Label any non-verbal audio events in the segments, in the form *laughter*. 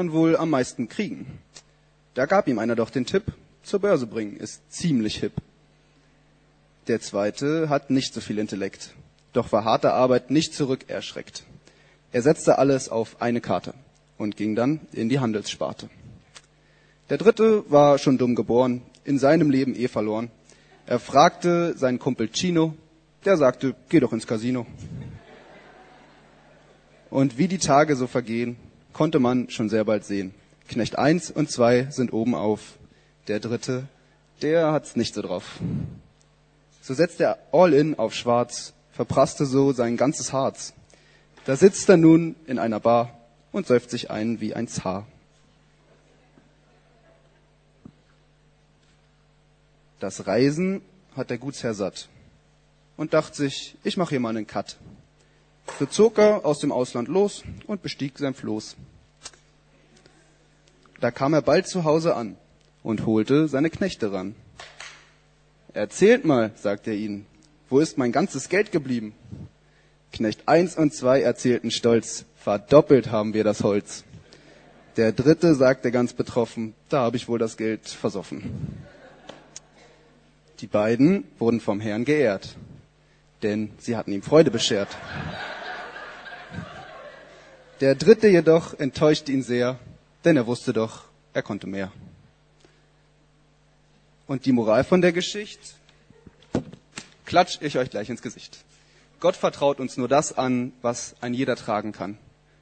man wohl am meisten kriegen? Da gab ihm einer doch den Tipp, zur Börse bringen, ist ziemlich hip. Der zweite hat nicht so viel Intellekt, doch war harte Arbeit nicht zurück erschreckt. Er setzte alles auf eine Karte und ging dann in die Handelssparte. Der dritte war schon dumm geboren, in seinem Leben eh verloren. Er fragte seinen Kumpel Chino, der sagte, geh doch ins Casino. Und wie die Tage so vergehen, konnte man schon sehr bald sehen. Knecht eins und zwei sind oben auf. Der dritte, der hat's nicht so drauf. So setzte er all in auf schwarz, verprasste so sein ganzes Harz. Da sitzt er nun in einer Bar und säuft sich ein wie ein Zar. Das Reisen hat der Gutsherr satt und dachte sich, ich mache hier mal einen Cut. So zog er aus dem Ausland los und bestieg sein Floß. Da kam er bald zu Hause an und holte seine Knechte ran. Erzählt mal, sagte er ihnen, wo ist mein ganzes Geld geblieben? Knecht eins und zwei erzählten stolz, verdoppelt haben wir das Holz. Der dritte sagte ganz betroffen, da habe ich wohl das Geld versoffen. Die beiden wurden vom Herrn geehrt, denn sie hatten ihm Freude beschert. Der dritte jedoch enttäuschte ihn sehr, denn er wusste doch, er konnte mehr. Und die Moral von der Geschichte? Klatsch ich euch gleich ins Gesicht. Gott vertraut uns nur das an, was ein jeder tragen kann.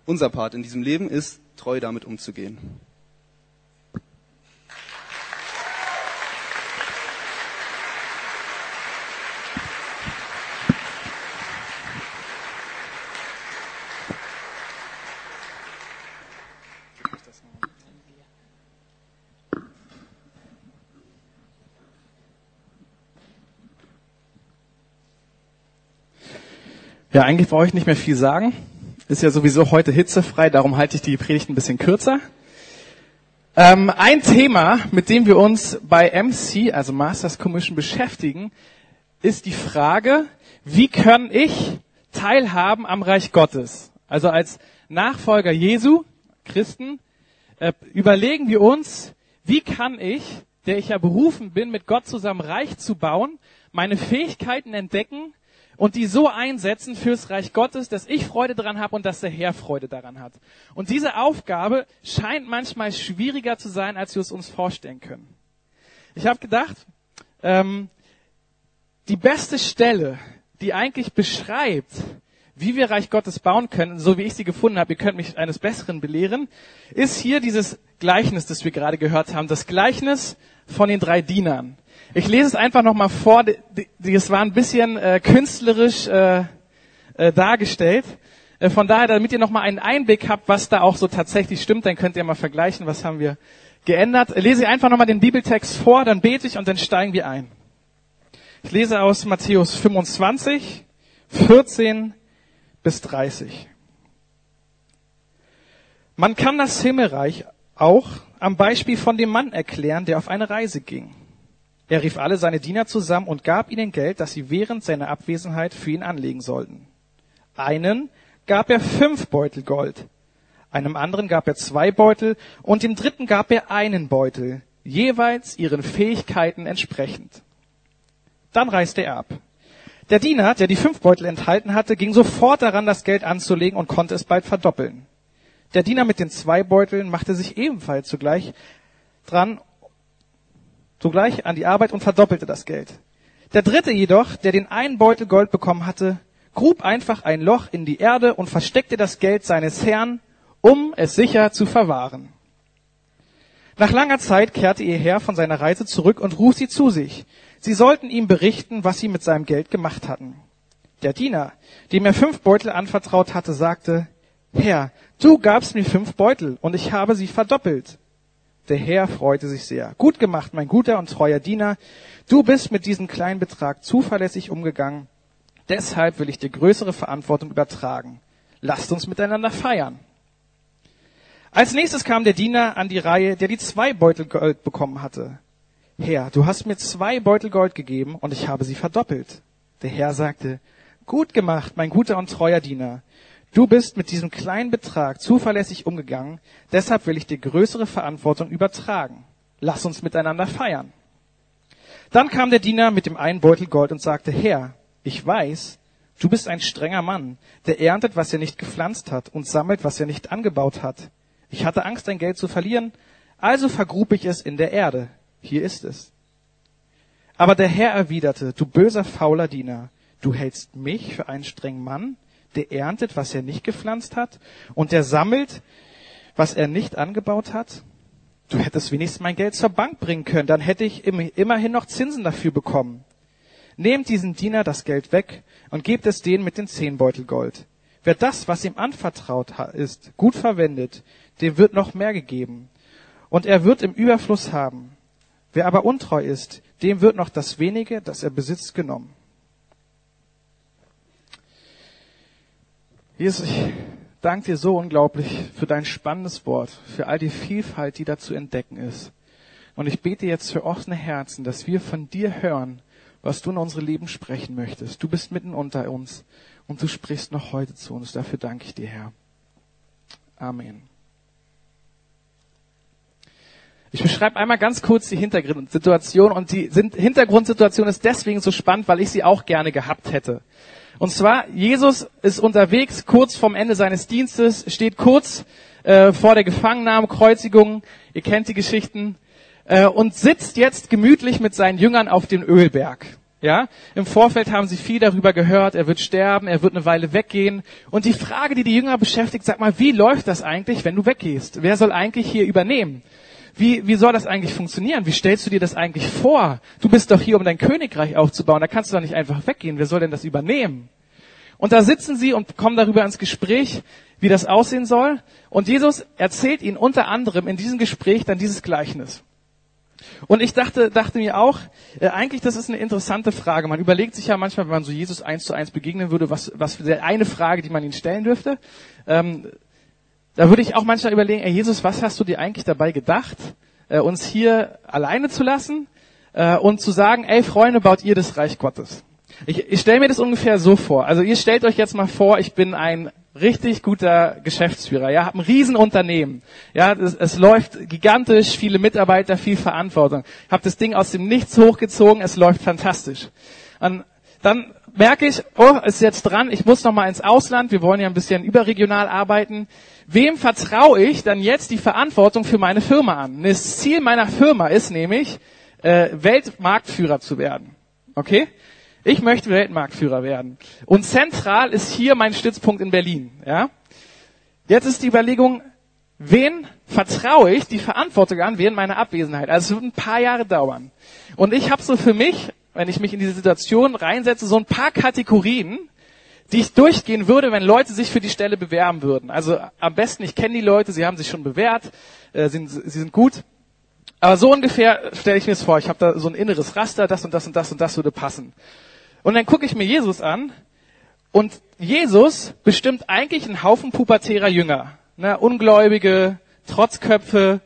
Unser Part in diesem Leben ist, treu damit umzugehen. Ja, eigentlich brauche ich nicht mehr viel sagen. Ist ja sowieso heute hitzefrei, darum halte ich die Predigt ein bisschen kürzer. Ähm, ein Thema, mit dem wir uns bei MC, also Masters Commission, beschäftigen, ist die Frage, wie kann ich teilhaben am Reich Gottes? Also als Nachfolger Jesu, Christen, äh, überlegen wir uns, wie kann ich, der ich ja berufen bin, mit Gott zusammen Reich zu bauen, meine Fähigkeiten entdecken, und die so einsetzen fürs Reich Gottes, dass ich Freude daran habe und dass der Herr Freude daran hat. Und diese Aufgabe scheint manchmal schwieriger zu sein, als wir es uns vorstellen können. Ich habe gedacht, ähm, die beste Stelle, die eigentlich beschreibt, wie wir Reich Gottes bauen können, so wie ich sie gefunden habe, ihr könnt mich eines Besseren belehren, ist hier dieses Gleichnis, das wir gerade gehört haben, das Gleichnis von den drei Dienern. Ich lese es einfach nochmal vor. Es war ein bisschen äh, künstlerisch äh, äh, dargestellt. Äh, von daher, damit ihr nochmal einen Einblick habt, was da auch so tatsächlich stimmt, dann könnt ihr mal vergleichen, was haben wir geändert. Lese ich einfach nochmal den Bibeltext vor, dann bete ich und dann steigen wir ein. Ich lese aus Matthäus 25, 14 bis 30. Man kann das Himmelreich auch am Beispiel von dem Mann erklären, der auf eine Reise ging. Er rief alle seine Diener zusammen und gab ihnen Geld, das sie während seiner Abwesenheit für ihn anlegen sollten. Einen gab er fünf Beutel Gold, einem anderen gab er zwei Beutel und dem dritten gab er einen Beutel, jeweils ihren Fähigkeiten entsprechend. Dann reiste er ab. Der Diener, der die fünf Beutel enthalten hatte, ging sofort daran, das Geld anzulegen und konnte es bald verdoppeln. Der Diener mit den zwei Beuteln machte sich ebenfalls zugleich dran sogleich an die Arbeit und verdoppelte das Geld. Der dritte jedoch, der den einen Beutel Gold bekommen hatte, grub einfach ein Loch in die Erde und versteckte das Geld seines Herrn, um es sicher zu verwahren. Nach langer Zeit kehrte ihr Herr von seiner Reise zurück und ruft sie zu sich. Sie sollten ihm berichten, was sie mit seinem Geld gemacht hatten. Der Diener, dem er fünf Beutel anvertraut hatte, sagte, Herr, du gabst mir fünf Beutel und ich habe sie verdoppelt. Der Herr freute sich sehr. Gut gemacht, mein guter und treuer Diener. Du bist mit diesem kleinen Betrag zuverlässig umgegangen. Deshalb will ich dir größere Verantwortung übertragen. Lasst uns miteinander feiern. Als nächstes kam der Diener an die Reihe, der die zwei Beutel Gold bekommen hatte. Herr, du hast mir zwei Beutel Gold gegeben und ich habe sie verdoppelt. Der Herr sagte, gut gemacht, mein guter und treuer Diener. Du bist mit diesem kleinen Betrag zuverlässig umgegangen, deshalb will ich dir größere Verantwortung übertragen. Lass uns miteinander feiern. Dann kam der Diener mit dem einen Beutel Gold und sagte, Herr, ich weiß, du bist ein strenger Mann, der erntet, was er nicht gepflanzt hat und sammelt, was er nicht angebaut hat. Ich hatte Angst, dein Geld zu verlieren, also vergrub ich es in der Erde. Hier ist es. Aber der Herr erwiderte, du böser, fauler Diener, du hältst mich für einen strengen Mann, der erntet, was er nicht gepflanzt hat, und der sammelt, was er nicht angebaut hat? Du hättest wenigstens mein Geld zur Bank bringen können, dann hätte ich immerhin noch Zinsen dafür bekommen. Nehmt diesen Diener das Geld weg und gebt es denen mit den zehn Beutel Gold. Wer das, was ihm anvertraut ist, gut verwendet, dem wird noch mehr gegeben. Und er wird im Überfluss haben. Wer aber untreu ist, dem wird noch das wenige, das er besitzt, genommen. Jesus, ich danke dir so unglaublich für dein spannendes Wort, für all die Vielfalt, die da zu entdecken ist. Und ich bete jetzt für offene Herzen, dass wir von dir hören, was du in unsere Leben sprechen möchtest. Du bist mitten unter uns und du sprichst noch heute zu uns. Dafür danke ich dir, Herr. Amen. Ich beschreibe einmal ganz kurz die Hintergrundsituation und die Hintergrundsituation ist deswegen so spannend, weil ich sie auch gerne gehabt hätte. Und zwar, Jesus ist unterwegs, kurz vom Ende seines Dienstes, steht kurz äh, vor der Gefangennahme, Kreuzigung, ihr kennt die Geschichten, äh, und sitzt jetzt gemütlich mit seinen Jüngern auf dem Ölberg. Ja, im Vorfeld haben sie viel darüber gehört, er wird sterben, er wird eine Weile weggehen. Und die Frage, die die Jünger beschäftigt, sag mal, wie läuft das eigentlich, wenn du weggehst? Wer soll eigentlich hier übernehmen? Wie, wie soll das eigentlich funktionieren? Wie stellst du dir das eigentlich vor? Du bist doch hier, um dein Königreich aufzubauen. Da kannst du doch nicht einfach weggehen. Wer soll denn das übernehmen? Und da sitzen sie und kommen darüber ins Gespräch, wie das aussehen soll. Und Jesus erzählt ihnen unter anderem in diesem Gespräch dann dieses Gleichnis. Und ich dachte, dachte mir auch, äh, eigentlich, das ist eine interessante Frage. Man überlegt sich ja manchmal, wenn man so Jesus eins zu eins begegnen würde, was, was für eine Frage, die man ihn stellen dürfte. Ähm, da würde ich auch manchmal überlegen, ey Jesus, was hast du dir eigentlich dabei gedacht, äh, uns hier alleine zu lassen äh, und zu sagen, ey Freunde, baut ihr das Reich Gottes. Ich, ich stelle mir das ungefähr so vor. Also ihr stellt euch jetzt mal vor, ich bin ein richtig guter Geschäftsführer, ja, habe ein Riesenunternehmen, ja, es, es läuft gigantisch, viele Mitarbeiter, viel Verantwortung. Ich habe das Ding aus dem Nichts hochgezogen, es läuft fantastisch. Und dann merke ich, oh, ist jetzt dran, ich muss noch mal ins Ausland, wir wollen ja ein bisschen überregional arbeiten wem vertraue ich dann jetzt die Verantwortung für meine Firma an? Das Ziel meiner Firma ist nämlich, äh, Weltmarktführer zu werden. Okay? Ich möchte Weltmarktführer werden. Und zentral ist hier mein Stützpunkt in Berlin. Ja? Jetzt ist die Überlegung, wen vertraue ich die Verantwortung an während meiner Abwesenheit? Also es wird ein paar Jahre dauern. Und ich habe so für mich, wenn ich mich in diese Situation reinsetze, so ein paar Kategorien, die ich durchgehen würde, wenn Leute sich für die Stelle bewerben würden. Also am besten, ich kenne die Leute, sie haben sich schon bewährt, äh, sind, sie sind gut. Aber so ungefähr stelle ich mir es vor. Ich habe da so ein inneres Raster, das und das und das und das würde passen. Und dann gucke ich mir Jesus an und Jesus bestimmt eigentlich einen Haufen pubertärer Jünger. Ne? Ungläubige, Trotzköpfe,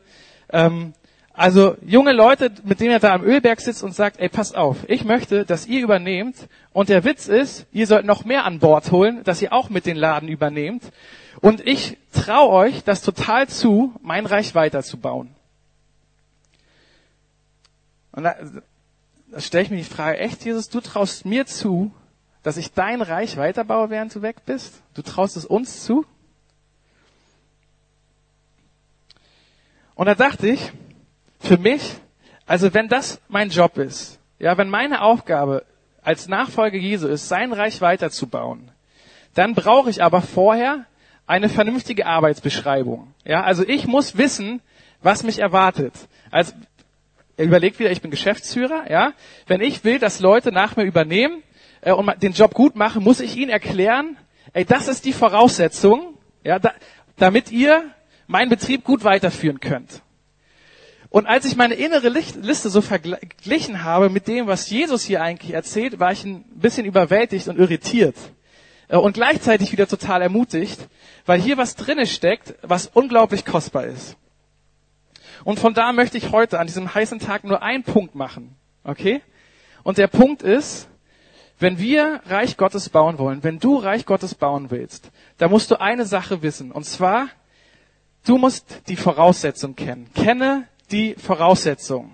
ähm, also junge Leute, mit denen er da am Ölberg sitzt und sagt, ey, pass auf, ich möchte, dass ihr übernehmt. Und der Witz ist, ihr sollt noch mehr an Bord holen, dass ihr auch mit den Laden übernehmt. Und ich traue euch das total zu, mein Reich weiterzubauen. Und da, da stelle ich mir die Frage, echt, Jesus, du traust mir zu, dass ich dein Reich weiterbaue, während du weg bist? Du traust es uns zu? Und da dachte ich, für mich, also wenn das mein Job ist, ja, wenn meine Aufgabe als Nachfolger Jesu ist, sein Reich weiterzubauen, dann brauche ich aber vorher eine vernünftige Arbeitsbeschreibung. Ja, also ich muss wissen, was mich erwartet. Also überlegt wieder, ich bin Geschäftsführer, ja. Wenn ich will, dass Leute nach mir übernehmen äh, und den Job gut machen, muss ich ihnen erklären, ey, das ist die Voraussetzung, ja, da, damit ihr meinen Betrieb gut weiterführen könnt. Und als ich meine innere Liste so verglichen habe mit dem, was Jesus hier eigentlich erzählt, war ich ein bisschen überwältigt und irritiert. Äh, und gleichzeitig wieder total ermutigt, weil hier was drinne steckt, was unglaublich kostbar ist. Und von da möchte ich heute an diesem heißen Tag nur einen Punkt machen. Okay? Und der Punkt ist, wenn wir Reich Gottes bauen wollen, wenn du Reich Gottes bauen willst, da musst du eine Sache wissen. Und zwar, du musst die Voraussetzung kennen. Kenne die Voraussetzung.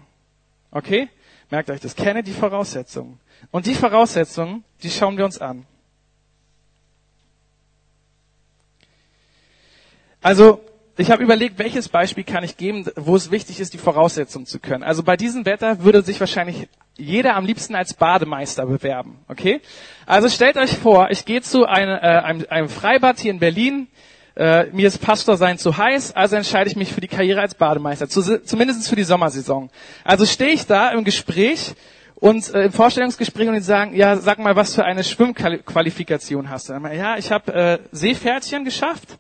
Okay? Merkt euch das. Kenne die Voraussetzung. Und die Voraussetzungen, die schauen wir uns an. Also, ich habe überlegt, welches Beispiel kann ich geben, wo es wichtig ist, die Voraussetzungen zu können. Also bei diesem Wetter würde sich wahrscheinlich jeder am liebsten als Bademeister bewerben. Okay? Also stellt euch vor, ich gehe zu einem, äh, einem, einem Freibad hier in Berlin. Äh, mir ist Pastor sein zu heiß, also entscheide ich mich für die Karriere als Bademeister, zu, zumindest für die Sommersaison. Also stehe ich da im Gespräch und äh, im Vorstellungsgespräch und die sagen, ja, sag mal, was für eine Schwimmqualifikation hast du? Ja, ich habe äh, Seepferdchen geschafft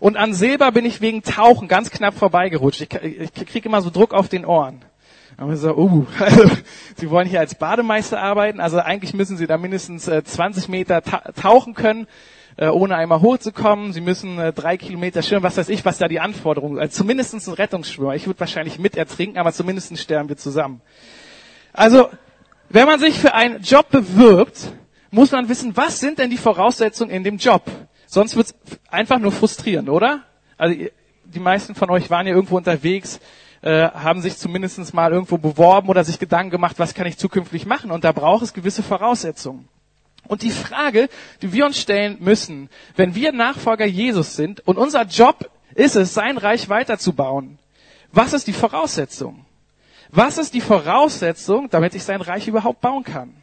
und an Silber bin ich wegen Tauchen ganz knapp vorbeigerutscht. Ich, ich kriege immer so Druck auf den Ohren. Und wir so, uh, also, *laughs* Sie wollen hier als Bademeister arbeiten, also eigentlich müssen Sie da mindestens äh, 20 Meter ta tauchen können, äh, ohne einmal hochzukommen. Sie müssen äh, drei Kilometer schwimmen, was weiß ich, was da die Anforderungen Also zumindest ein Rettungsschwimmer. Ich würde wahrscheinlich mit ertrinken, aber zumindest sterben wir zusammen. Also, wenn man sich für einen Job bewirbt, muss man wissen, was sind denn die Voraussetzungen in dem Job? Sonst wird's einfach nur frustrierend, oder? Also die meisten von euch waren ja irgendwo unterwegs, äh, haben sich zumindest mal irgendwo beworben oder sich Gedanken gemacht, was kann ich zukünftig machen? Und da braucht es gewisse Voraussetzungen. Und die Frage, die wir uns stellen müssen, wenn wir Nachfolger Jesus sind und unser Job ist es, sein Reich weiterzubauen, was ist die Voraussetzung? Was ist die Voraussetzung, damit ich sein Reich überhaupt bauen kann?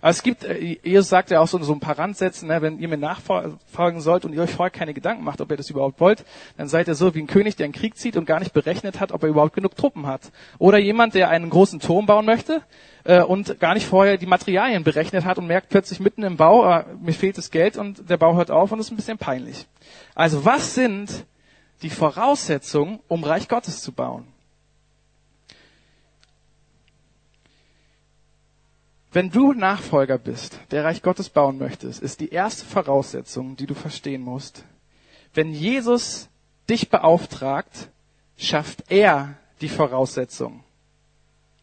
Aber es gibt, äh, Jesus sagt ja auch so, so ein paar Randsätze, ne, wenn ihr mir nachfolgen sollt und ihr euch vorher keine Gedanken macht, ob ihr das überhaupt wollt, dann seid ihr so wie ein König, der einen Krieg zieht und gar nicht berechnet hat, ob er überhaupt genug Truppen hat. Oder jemand, der einen großen Turm bauen möchte äh, und gar nicht vorher die Materialien berechnet hat und merkt plötzlich mitten im Bau, äh, mir fehlt das Geld und der Bau hört auf und ist ein bisschen peinlich. Also was sind die Voraussetzungen, um Reich Gottes zu bauen? Wenn du Nachfolger bist, der Reich Gottes bauen möchtest, ist die erste Voraussetzung, die du verstehen musst, wenn Jesus dich beauftragt, schafft er die Voraussetzung.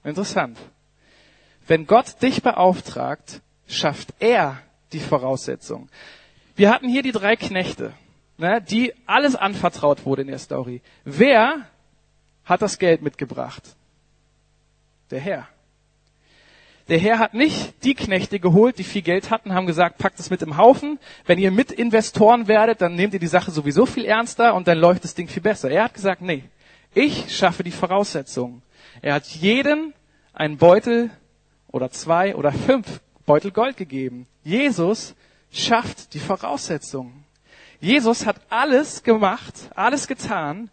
Interessant. Wenn Gott dich beauftragt, schafft er die Voraussetzung. Wir hatten hier die drei Knechte, ne, die alles anvertraut wurde in der Story. Wer hat das Geld mitgebracht? Der Herr. Der Herr hat nicht die Knechte geholt, die viel Geld hatten, haben gesagt, packt es mit im Haufen. Wenn ihr mit Investoren werdet, dann nehmt ihr die Sache sowieso viel ernster und dann läuft das Ding viel besser. Er hat gesagt, nee, ich schaffe die Voraussetzungen. Er hat jeden einen Beutel oder zwei oder fünf Beutel Gold gegeben. Jesus schafft die Voraussetzungen. Jesus hat alles gemacht, alles getan,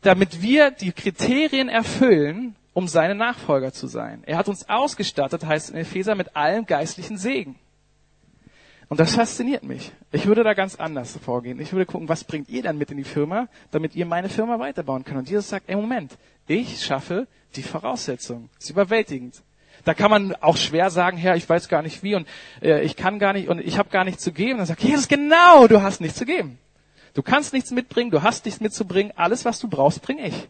damit wir die Kriterien erfüllen, um seine Nachfolger zu sein. Er hat uns ausgestattet, heißt in Epheser, mit allem geistlichen Segen. Und das fasziniert mich. Ich würde da ganz anders vorgehen. Ich würde gucken, was bringt ihr dann mit in die Firma, damit ihr meine Firma weiterbauen könnt. Und Jesus sagt, ey Moment, ich schaffe die Voraussetzungen. Das ist überwältigend. Da kann man auch schwer sagen, Herr, ich weiß gar nicht wie und äh, ich kann gar nicht und ich habe gar nichts zu geben. Dann sagt Jesus, genau, du hast nichts zu geben. Du kannst nichts mitbringen, du hast nichts mitzubringen. Alles, was du brauchst, bring ich.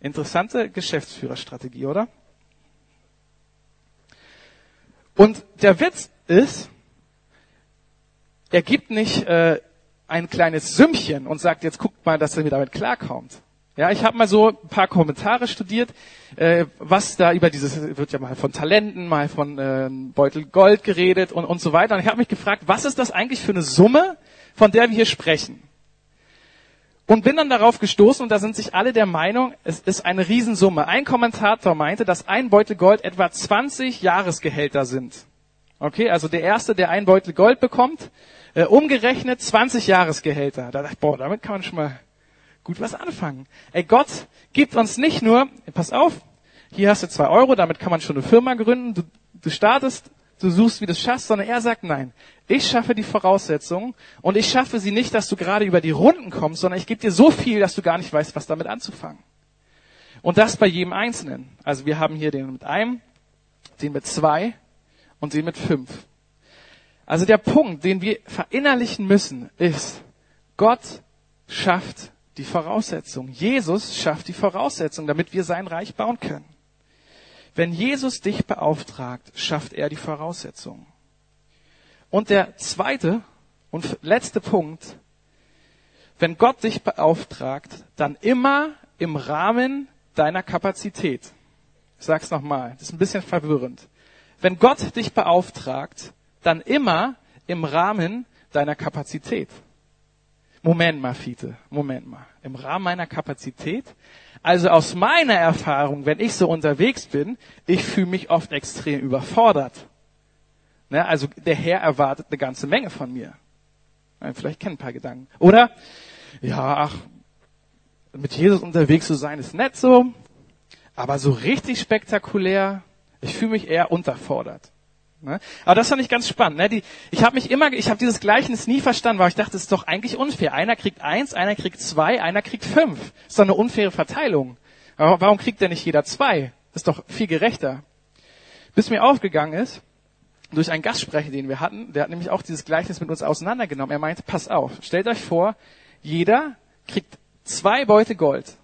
Interessante Geschäftsführerstrategie, oder? Und der Witz ist, er gibt nicht äh, ein kleines Sümmchen und sagt, jetzt guckt mal, dass er mir damit klarkommt. Ja, ich habe mal so ein paar Kommentare studiert, äh, was da über dieses, wird ja mal von Talenten, mal von äh, Beutel Gold geredet und, und so weiter. Und ich habe mich gefragt, was ist das eigentlich für eine Summe, von der wir hier sprechen? Und bin dann darauf gestoßen, und da sind sich alle der Meinung, es ist eine Riesensumme. Ein Kommentator meinte, dass ein Beutel Gold etwa 20 Jahresgehälter sind. Okay, also der Erste, der ein Beutel Gold bekommt, äh, umgerechnet 20 Jahresgehälter. Da dachte ich, boah, damit kann man schon mal gut was anfangen. Ey, Gott gibt uns nicht nur, pass auf, hier hast du zwei Euro, damit kann man schon eine Firma gründen, du, du startest du suchst, wie du es schaffst, sondern er sagt, nein, ich schaffe die Voraussetzungen und ich schaffe sie nicht, dass du gerade über die Runden kommst, sondern ich gebe dir so viel, dass du gar nicht weißt, was damit anzufangen. Und das bei jedem Einzelnen. Also wir haben hier den mit einem, den mit zwei und den mit fünf. Also der Punkt, den wir verinnerlichen müssen, ist, Gott schafft die Voraussetzung. Jesus schafft die Voraussetzung, damit wir sein Reich bauen können. Wenn Jesus dich beauftragt, schafft er die Voraussetzungen. Und der zweite Und letzter Punkt. Wenn Gott dich beauftragt, dann immer im Rahmen deiner Kapazität. Ich sag's nochmal, das ist ein bisschen verwirrend. Wenn Gott dich beauftragt, dann immer im Rahmen deiner Kapazität. Moment mal, Fiete, Moment mal. Im Rahmen meiner Kapazität? Also aus meiner Erfahrung, wenn ich so unterwegs bin, ich fühle mich oft extrem überfordert. Ne, also der Herr erwartet eine ganze Menge von mir. Vielleicht kennen ein paar Gedanken. Oder, ja, ach, mit Jesus unterwegs zu sein ist nett so, aber so richtig spektakulär, ich fühle mich eher unterfordert. Ne? Aber das fand ich ganz spannend. Ne? Die, ich habe mich immer, ich habe dieses Gleichnis nie verstanden, weil ich dachte, es ist doch eigentlich unfair. Einer kriegt eins, einer kriegt zwei, einer kriegt fünf. Das ist doch eine unfaire Verteilung. Aber warum kriegt denn nicht jeder zwei? Das ist doch viel gerechter. Bis mir aufgegangen ist, durch einen Gastsprecher, den wir hatten, der hat nämlich auch dieses Gleichnis mit uns auseinandergenommen. Er meinte, pass auf, stellt euch vor, jeder kriegt zwei Beute Gold.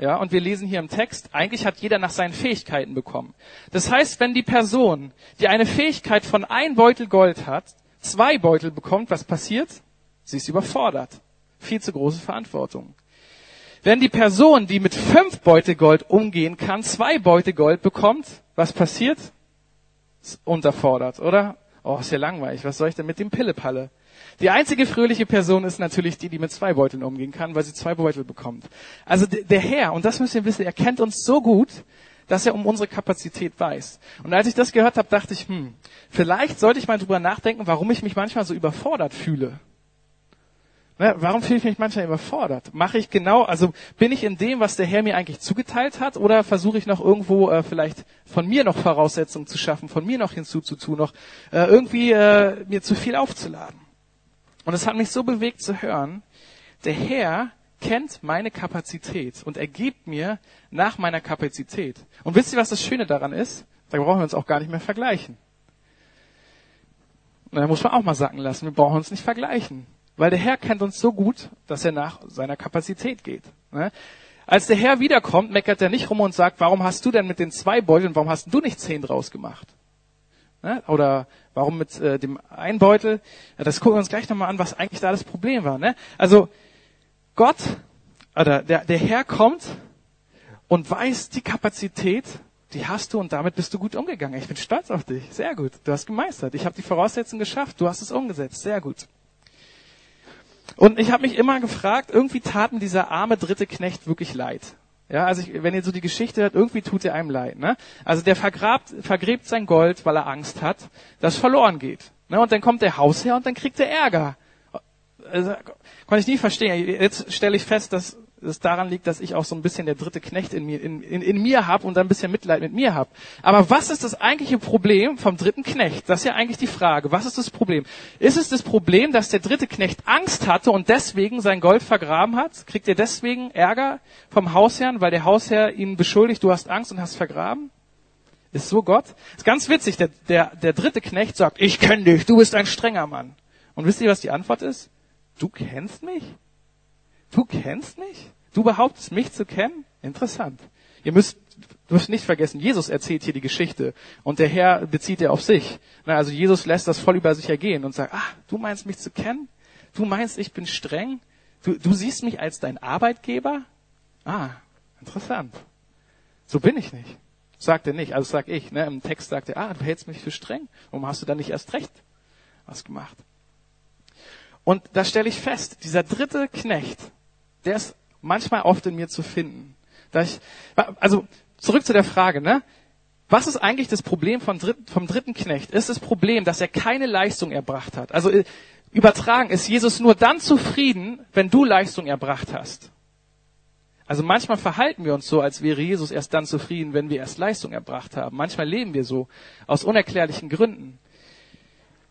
Ja, und wir lesen hier im Text, eigentlich hat jeder nach seinen Fähigkeiten bekommen. Das heißt, wenn die Person, die eine Fähigkeit von ein Beutel Gold hat, zwei Beutel bekommt, was passiert? Sie ist überfordert. Viel zu große Verantwortung. Wenn die Person, die mit fünf Beute Gold umgehen kann, zwei Beute Gold bekommt, was passiert? Unterfordert, oder? Oh, ist ja langweilig. Was soll ich denn mit dem Pillepalle? Die einzige fröhliche Person ist natürlich die, die mit zwei Beuteln umgehen kann, weil sie zwei Beutel bekommt. Also der Herr, und das müsst ihr wissen, er kennt uns so gut, dass er um unsere Kapazität weiß. Und als ich das gehört habe, dachte ich, hm, vielleicht sollte ich mal drüber nachdenken, warum ich mich manchmal so überfordert fühle. Ne, warum fühle ich mich manchmal überfordert? Mache ich genau, also bin ich in dem, was der Herr mir eigentlich zugeteilt hat, oder versuche ich noch irgendwo äh, vielleicht von mir noch Voraussetzungen zu schaffen, von mir noch hinzuzutun, noch äh, irgendwie äh, mir zu viel aufzuladen? Und es hat mich so bewegt zu hören, der Herr kennt meine Kapazität und er gibt mir nach meiner Kapazität. Und wisst ihr, was das Schöne daran ist? Da brauchen wir uns auch gar nicht mehr vergleichen. Da muss man auch mal sagen lassen, wir brauchen uns nicht vergleichen. Weil der Herr kennt uns so gut, dass er nach seiner Kapazität geht. Ne? Als der Herr wiederkommt, meckert er nicht rum und sagt, warum hast du denn mit den zwei Beuteln, warum hast du nicht zehn draus gemacht? Ne? Oder warum mit äh, dem Einbeutel? Ja, das gucken wir uns gleich nochmal an, was eigentlich da das Problem war. Ne? Also Gott, oder der, der Herr kommt und weiß die Kapazität, die hast du und damit bist du gut umgegangen. Ich bin stolz auf dich. Sehr gut. Du hast gemeistert. Ich habe die Voraussetzungen geschafft. Du hast es umgesetzt. Sehr gut. Und ich habe mich immer gefragt, irgendwie tat mir dieser arme dritte Knecht wirklich leid. Ja, also ich, wenn ihr so die Geschichte hört, irgendwie tut er einem leid. Ne? Also der vergrabt, vergräbt sein Gold, weil er Angst hat, dass verloren geht. Ne? Und dann kommt der Hausherr und dann kriegt er Ärger. Also, konnte ich nie verstehen. Jetzt stelle ich fest, dass es daran liegt, dass ich auch so ein bisschen der dritte Knecht in mir, in, in, in mir habe und ein bisschen Mitleid mit mir habe. Aber was ist das eigentliche Problem vom dritten Knecht? Das ist ja eigentlich die Frage. Was ist das Problem? Ist es das Problem, dass der dritte Knecht Angst hatte und deswegen sein Gold vergraben hat? Kriegt er deswegen Ärger vom Hausherrn, weil der Hausherr ihn beschuldigt, du hast Angst und hast vergraben? Ist so Gott? Ist ganz witzig, der, der, der dritte Knecht sagt, ich kenne dich, du bist ein strenger Mann. Und wisst ihr, was die Antwort ist? Du kennst mich? Du kennst mich? Du behauptest mich zu kennen? Interessant. Ihr müsst, müsst nicht vergessen, Jesus erzählt hier die Geschichte und der Herr bezieht er auf sich. Na, also Jesus lässt das voll über sich ergehen und sagt, ah, du meinst mich zu kennen? Du meinst, ich bin streng? Du, du siehst mich als dein Arbeitgeber? Ah, interessant. So bin ich nicht. Sagt er nicht, also sag ich. Ne? Im Text sagt er, ah, du hältst mich für streng. Warum hast du dann nicht erst recht was gemacht? Und da stelle ich fest, dieser dritte Knecht, der ist manchmal oft in mir zu finden. Ich, also zurück zu der Frage, ne? Was ist eigentlich das Problem vom dritten, vom dritten Knecht? Ist das Problem, dass er keine Leistung erbracht hat? Also äh, übertragen, ist Jesus nur dann zufrieden, wenn du Leistung erbracht hast? Also manchmal verhalten wir uns so, als wäre Jesus erst dann zufrieden, wenn wir erst Leistung erbracht haben. Manchmal leben wir so, aus unerklärlichen Gründen.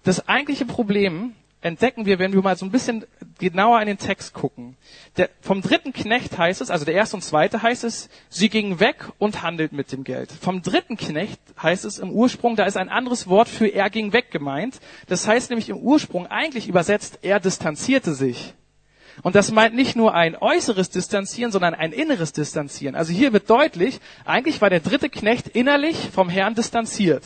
Das eigentliche Problem entdecken wir, wenn wir mal so ein bisschen genauer in den Text gucken. Der, vom dritten Knecht heißt es, also der erste und zweite heißt es, sie gingen weg und handelt mit dem Geld. Vom dritten Knecht heißt es im Ursprung, da ist ein anderes Wort für er ging weg gemeint. Das heißt nämlich im Ursprung eigentlich übersetzt, er distanzierte sich. Und das meint nicht nur ein äußeres Distanzieren, sondern ein inneres Distanzieren. Also hier wird deutlich, eigentlich war der dritte Knecht innerlich vom Herrn distanziert.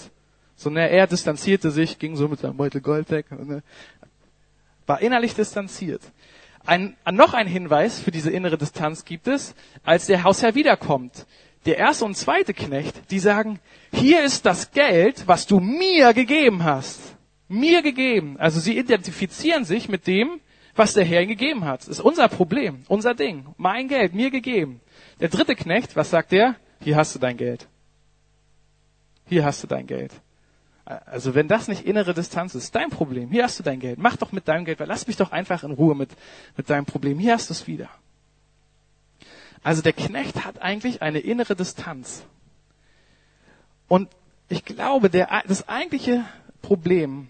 So, ne, er distanzierte sich, ging so mit seinem Beutel Gold weg. Ne, war innerlich distanziert. Ein, noch ein Hinweis für diese innere Distanz gibt es, als der Hausherr wiederkommt. Der erste und zweite Knecht, die sagen, hier ist das Geld, was du mir gegeben hast. Mir gegeben. Also sie identifizieren sich mit dem, was der Herr ihnen gegeben hat. Das ist unser Problem, unser Ding. Mein Geld, mir gegeben. Der dritte Knecht, was sagt der? Hier hast du dein Geld. Hier hast du dein Geld. Also wenn das nicht innere Distanz ist, dein Problem. Hier hast du dein Geld. Mach doch mit deinem Geld, weil lass mich doch einfach in Ruhe mit, mit deinem Problem. Hier hast du es wieder. Also der Knecht hat eigentlich eine innere Distanz. Und ich glaube, der, das eigentliche Problem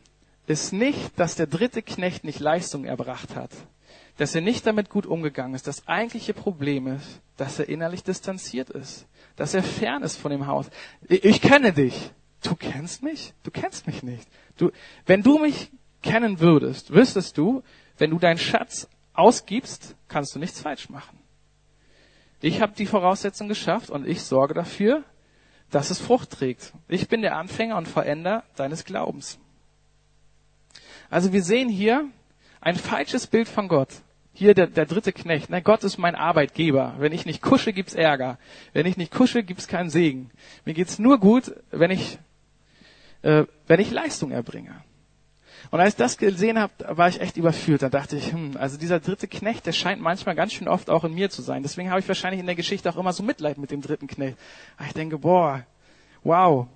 ist nicht, dass der dritte Knecht nicht Leistung erbracht hat, dass er nicht damit gut umgegangen ist. Das eigentliche Problem ist, dass er innerlich distanziert ist, dass er fern ist von dem Haus. Ich kenne dich. Du kennst mich? Du kennst mich nicht. Du, wenn du mich kennen würdest, wüsstest du, wenn du deinen Schatz ausgibst, kannst du nichts falsch machen. Ich habe die Voraussetzung geschafft und ich sorge dafür, dass es Frucht trägt. Ich bin der Anfänger und Veränder deines Glaubens. Also wir sehen hier ein falsches Bild von Gott. Hier der, der dritte Knecht. Na, Gott ist mein Arbeitgeber. Wenn ich nicht kusche, gibt's Ärger. Wenn ich nicht kusche, gibt's keinen Segen. Mir geht's nur gut, wenn ich, äh, wenn ich Leistung erbringe. Und als ich das gesehen habe, war ich echt überführt. Da dachte ich, hm, also dieser dritte Knecht, der scheint manchmal ganz schön oft auch in mir zu sein. Deswegen habe ich wahrscheinlich in der Geschichte auch immer so Mitleid mit dem dritten Knecht. Aber ich denke, boah, wow.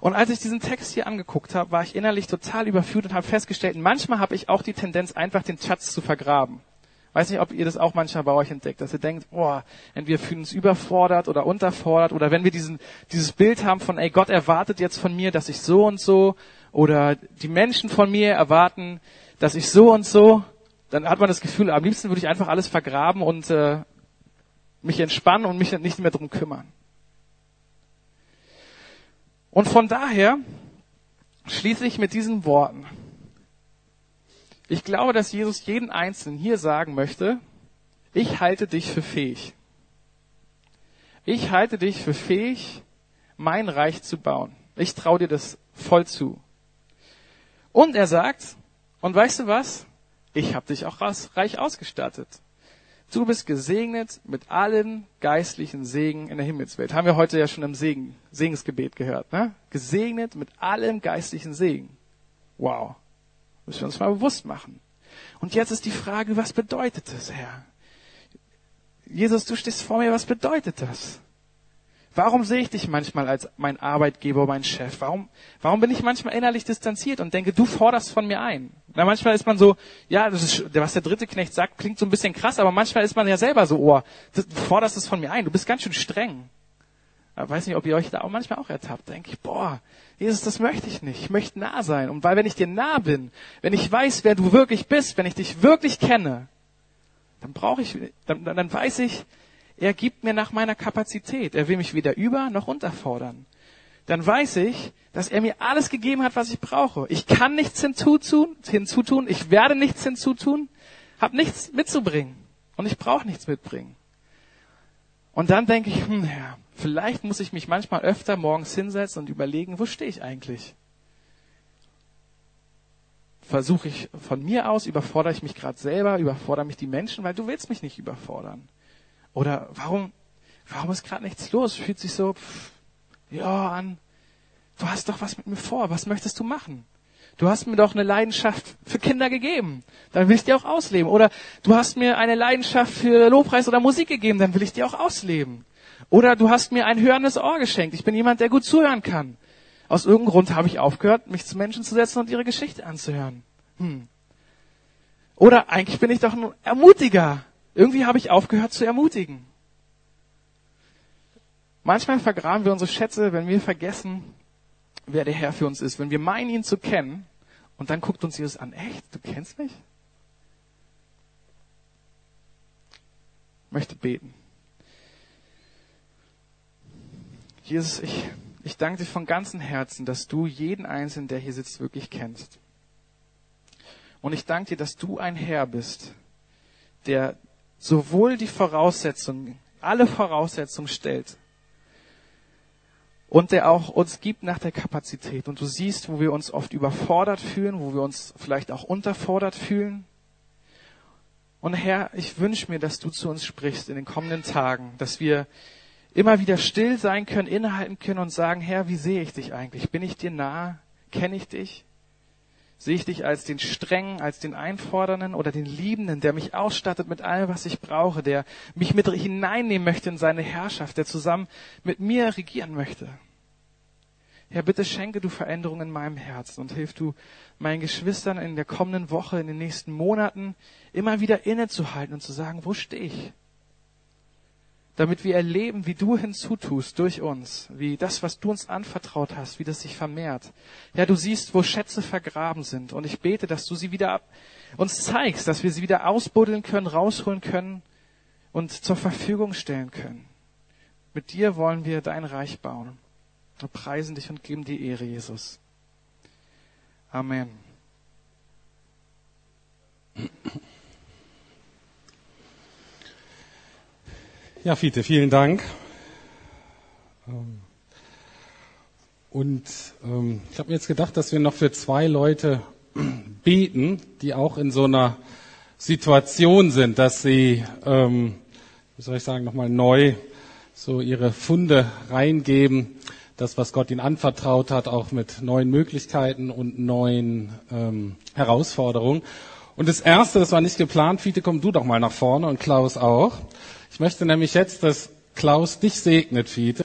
Und als ich diesen Text hier angeguckt habe, war ich innerlich total überführt und habe festgestellt, manchmal habe ich auch die Tendenz, einfach den Schatz zu vergraben. Weiß nicht, ob ihr das auch manchmal bei euch entdeckt, dass ihr denkt, boah, entweder fühlen uns überfordert oder unterfordert oder wenn wir diesen, dieses Bild haben von, ey, Gott erwartet jetzt von mir, dass ich so und so oder die Menschen von mir erwarten, dass ich so und so, dann hat man das Gefühl, am liebsten würde ich einfach alles vergraben und äh, mich entspannen und mich nicht mehr drum kümmern. Und von daher schließe ich mit diesen Worten. Ich glaube, dass Jesus jeden Einzelnen hier sagen möchte, ich halte dich für fähig. Ich halte dich für fähig, mein Reich zu bauen. Ich traue dir das voll zu. Und er sagt, und weißt du was? Ich habe dich auch reich ausgestattet. Du bist gesegnet mit allen geistlichen Segen in der Himmelswelt. Haben wir heute ja schon im Segen, Segensgebet gehört. Ne? Gesegnet mit allem geistlichen Segen. Wow. Müssen wir uns mal bewusst machen. Und jetzt ist die Frage, was bedeutet das, Herr? Jesus, du stehst vor mir, was bedeutet das? Warum sehe ich dich manchmal als mein Arbeitgeber, mein Chef? Warum, warum bin ich manchmal innerlich distanziert und denke, du forderst von mir ein? Na, manchmal ist man so, ja, das ist, was der dritte Knecht sagt, klingt so ein bisschen krass, aber manchmal ist man ja selber so, oh, du forderst es von mir ein, du bist ganz schön streng. Ich weiß nicht, ob ihr euch da auch manchmal auch ertappt. Denke ich, boah, Jesus, das möchte ich nicht. Ich möchte nah sein. Und weil wenn ich dir nah bin, wenn ich weiß, wer du wirklich bist, wenn ich dich wirklich kenne, dann brauche ich, dann, dann weiß ich, er gibt mir nach meiner Kapazität. Er will mich weder über noch unterfordern. Dann weiß ich, dass er mir alles gegeben hat, was ich brauche. Ich kann nichts hinzutun, hinzutun ich werde nichts hinzutun, habe nichts mitzubringen. Und ich brauche nichts mitbringen. Und dann denke ich, hm, Herr, vielleicht muss ich mich manchmal öfter morgens hinsetzen und überlegen, wo stehe ich eigentlich? Versuche ich von mir aus, überfordere ich mich gerade selber, überfordere mich die Menschen, weil du willst mich nicht überfordern. Oder warum, warum ist gerade nichts los? Fühlt sich so, pff, ja, an. Du hast doch was mit mir vor. Was möchtest du machen? Du hast mir doch eine Leidenschaft für Kinder gegeben. Dann will ich die auch ausleben. Oder du hast mir eine Leidenschaft für Lobpreis oder Musik gegeben. Dann will ich die auch ausleben. Oder du hast mir ein hörendes Ohr geschenkt. Ich bin jemand, der gut zuhören kann. Aus irgendeinem Grund habe ich aufgehört, mich zu Menschen zu setzen und ihre Geschichte anzuhören. Hm. Oder eigentlich bin ich doch ein Ermutiger. Irgendwie habe ich aufgehört zu ermutigen. Manchmal vergraben wir unsere Schätze, wenn wir vergessen, wer der Herr für uns ist. Wenn wir meinen, ihn zu kennen, und dann guckt uns Jesus an, echt, du kennst mich? Ich möchte beten. Jesus, ich, ich danke dir von ganzem Herzen, dass du jeden Einzelnen, der hier sitzt, wirklich kennst. Und ich danke dir, dass du ein Herr bist, der sowohl die Voraussetzungen, alle Voraussetzungen stellt, und der auch uns gibt nach der Kapazität. Und du siehst, wo wir uns oft überfordert fühlen, wo wir uns vielleicht auch unterfordert fühlen. Und Herr, ich wünsche mir, dass du zu uns sprichst in den kommenden Tagen, dass wir immer wieder still sein können, innehalten können und sagen, Herr, wie sehe ich dich eigentlich? Bin ich dir nah? Kenne ich dich? Sehe ich dich als den strengen, als den einfordernden oder den liebenden, der mich ausstattet mit allem, was ich brauche, der mich mit hineinnehmen möchte in seine Herrschaft, der zusammen mit mir regieren möchte? Herr, bitte schenke du Veränderungen in meinem Herzen und hilf du meinen Geschwistern in der kommenden Woche, in den nächsten Monaten immer wieder innezuhalten und zu sagen, wo stehe ich? Damit wir erleben, wie du hinzutust durch uns, wie das, was du uns anvertraut hast, wie das sich vermehrt. Ja, du siehst, wo Schätze vergraben sind und ich bete, dass du sie wieder uns zeigst, dass wir sie wieder ausbuddeln können, rausholen können und zur Verfügung stellen können. Mit dir wollen wir dein Reich bauen. Wir preisen dich und geben dir Ehre, Jesus. Amen. Ja, Fiete, vielen Dank. Ähm, und ähm, ich habe mir jetzt gedacht, dass wir noch für zwei Leute *clears throat* beten, die auch in so einer Situation sind, dass sie, ähm, wie soll ich sagen, nochmal neu so ihre Funde reingeben, das, was Gott ihnen anvertraut hat, auch mit neuen Möglichkeiten und neuen ähm, Herausforderungen. Und das Erste, das war nicht geplant, Fiete, komm du doch mal nach vorne und Klaus auch. Ich möchte nämlich jetzt, dass Klaus dich segnet, Fiete.